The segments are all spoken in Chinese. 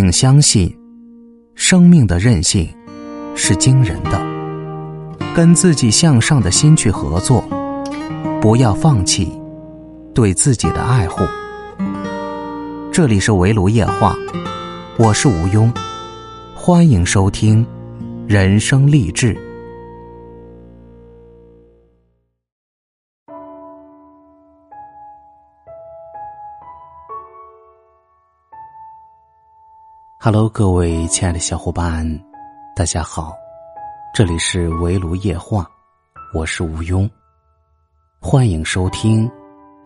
请相信，生命的韧性是惊人的。跟自己向上的心去合作，不要放弃对自己的爱护。这里是围炉夜话，我是吴庸，欢迎收听人生励志。Hello，各位亲爱的小伙伴，大家好，这里是围炉夜话，我是吴庸，欢迎收听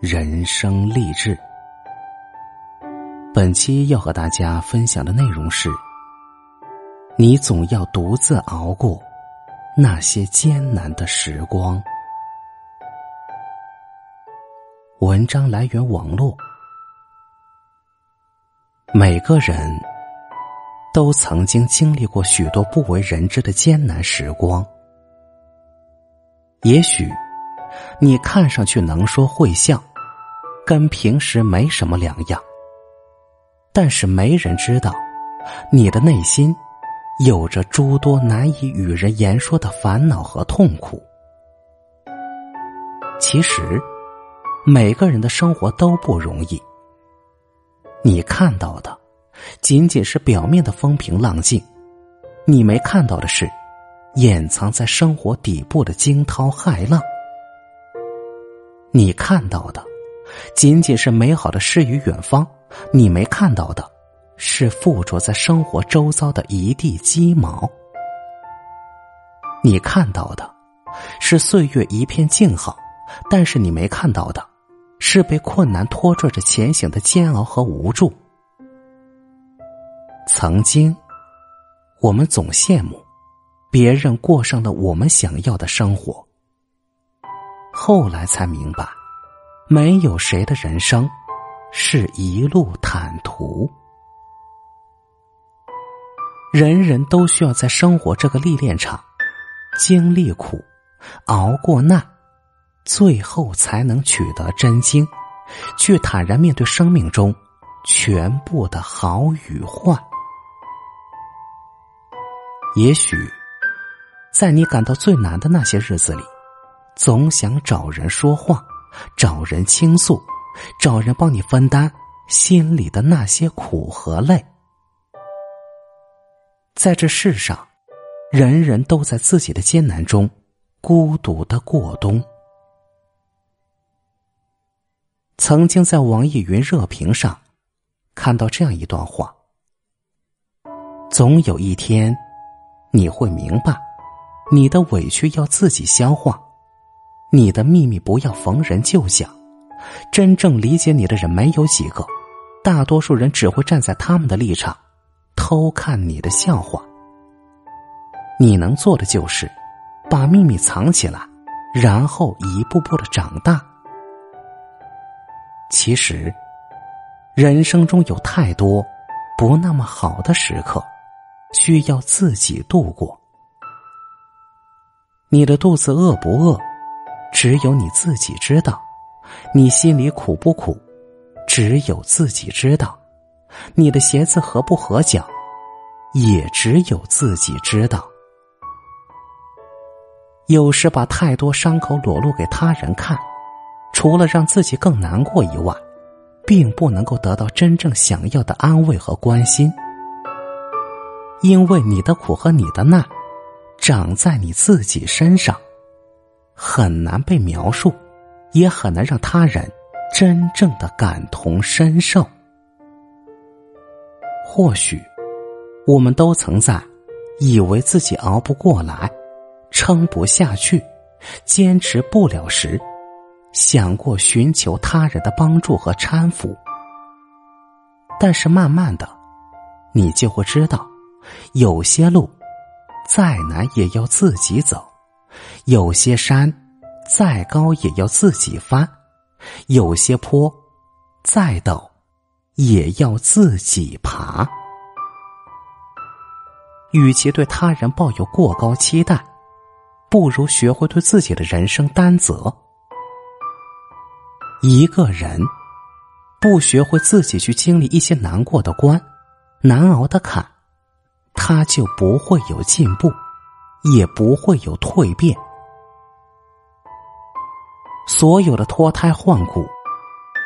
人生励志。本期要和大家分享的内容是：你总要独自熬过那些艰难的时光。文章来源网络，每个人。都曾经经历过许多不为人知的艰难时光。也许你看上去能说会笑，跟平时没什么两样，但是没人知道你的内心有着诸多难以与人言说的烦恼和痛苦。其实每个人的生活都不容易，你看到的。仅仅是表面的风平浪静，你没看到的是，掩藏在生活底部的惊涛骇浪。你看到的，仅仅是美好的诗与远方，你没看到的，是附着在生活周遭的一地鸡毛。你看到的，是岁月一片静好，但是你没看到的，是被困难拖拽着前行的煎熬和无助。曾经，我们总羡慕别人过上了我们想要的生活。后来才明白，没有谁的人生是一路坦途。人人都需要在生活这个历练场经历苦，熬过难，最后才能取得真经，去坦然面对生命中全部的好与坏。也许，在你感到最难的那些日子里，总想找人说话，找人倾诉，找人帮你分担心里的那些苦和累。在这世上，人人都在自己的艰难中孤独的过冬。曾经在网易云热评上看到这样一段话：总有一天。你会明白，你的委屈要自己消化，你的秘密不要逢人就讲。真正理解你的人没有几个，大多数人只会站在他们的立场，偷看你的笑话。你能做的就是把秘密藏起来，然后一步步的长大。其实，人生中有太多不那么好的时刻。需要自己度过。你的肚子饿不饿，只有你自己知道；你心里苦不苦，只有自己知道；你的鞋子合不合脚，也只有自己知道。有时把太多伤口裸露给他人看，除了让自己更难过以外，并不能够得到真正想要的安慰和关心。因为你的苦和你的难，长在你自己身上，很难被描述，也很难让他人真正的感同身受。或许，我们都曾在以为自己熬不过来、撑不下去、坚持不了时，想过寻求他人的帮助和搀扶，但是慢慢的，你就会知道。有些路再难也要自己走，有些山再高也要自己翻，有些坡再陡也要自己爬。与其对他人抱有过高期待，不如学会对自己的人生担责。一个人不学会自己去经历一些难过的关。难熬的坎，他就不会有进步，也不会有蜕变。所有的脱胎换骨，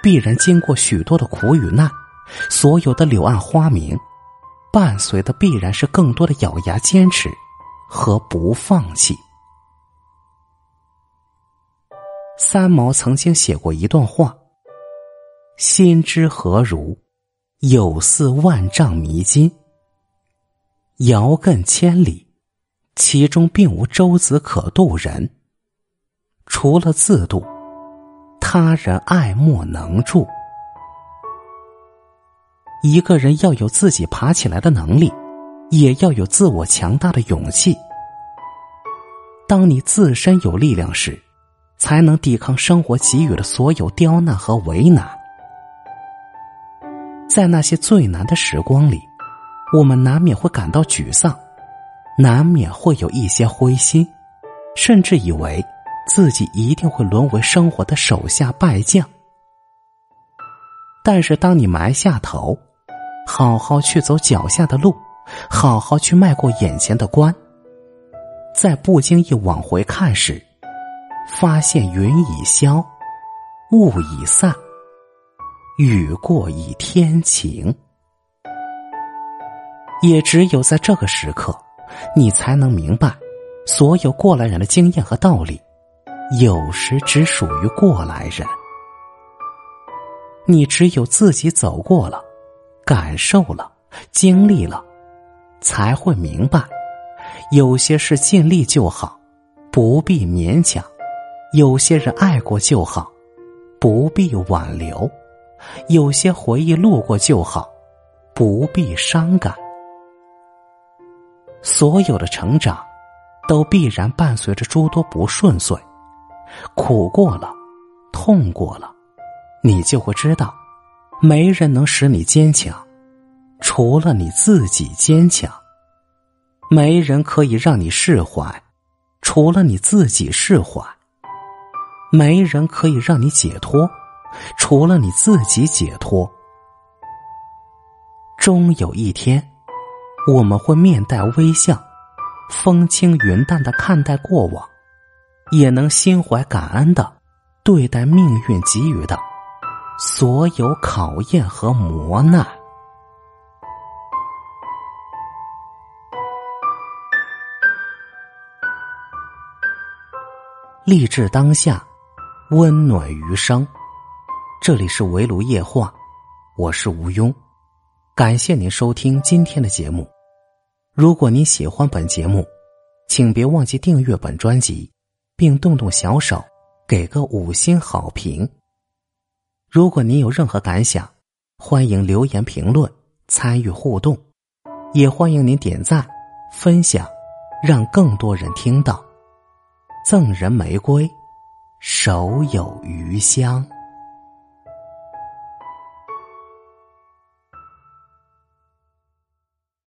必然经过许多的苦与难；所有的柳暗花明，伴随的必然是更多的咬牙坚持和不放弃。三毛曾经写过一段话：“心之何如，有似万丈迷津，遥亘千里，其中并无舟子可渡人。除了自渡，他人爱莫能助。一个人要有自己爬起来的能力，也要有自我强大的勇气。当你自身有力量时。”才能抵抗生活给予的所有刁难和为难。在那些最难的时光里，我们难免会感到沮丧，难免会有一些灰心，甚至以为自己一定会沦为生活的手下败将。但是，当你埋下头，好好去走脚下的路，好好去迈过眼前的关，在不经意往回看时，发现云已消，雾已散，雨过已天晴。也只有在这个时刻，你才能明白，所有过来人的经验和道理，有时只属于过来人。你只有自己走过了，感受了，经历了，才会明白，有些事尽力就好，不必勉强。有些人爱过就好，不必挽留；有些回忆路过就好，不必伤感。所有的成长，都必然伴随着诸多不顺遂。苦过了，痛过了，你就会知道，没人能使你坚强，除了你自己坚强；没人可以让你释怀，除了你自己释怀。没人可以让你解脱，除了你自己解脱。终有一天，我们会面带微笑，风轻云淡的看待过往，也能心怀感恩的对待命运给予的所有考验和磨难。励志当下。温暖余生，这里是围炉夜话，我是吴庸，感谢您收听今天的节目。如果您喜欢本节目，请别忘记订阅本专辑，并动动小手给个五星好评。如果您有任何感想，欢迎留言评论参与互动，也欢迎您点赞分享，让更多人听到。赠人玫瑰。手有余香。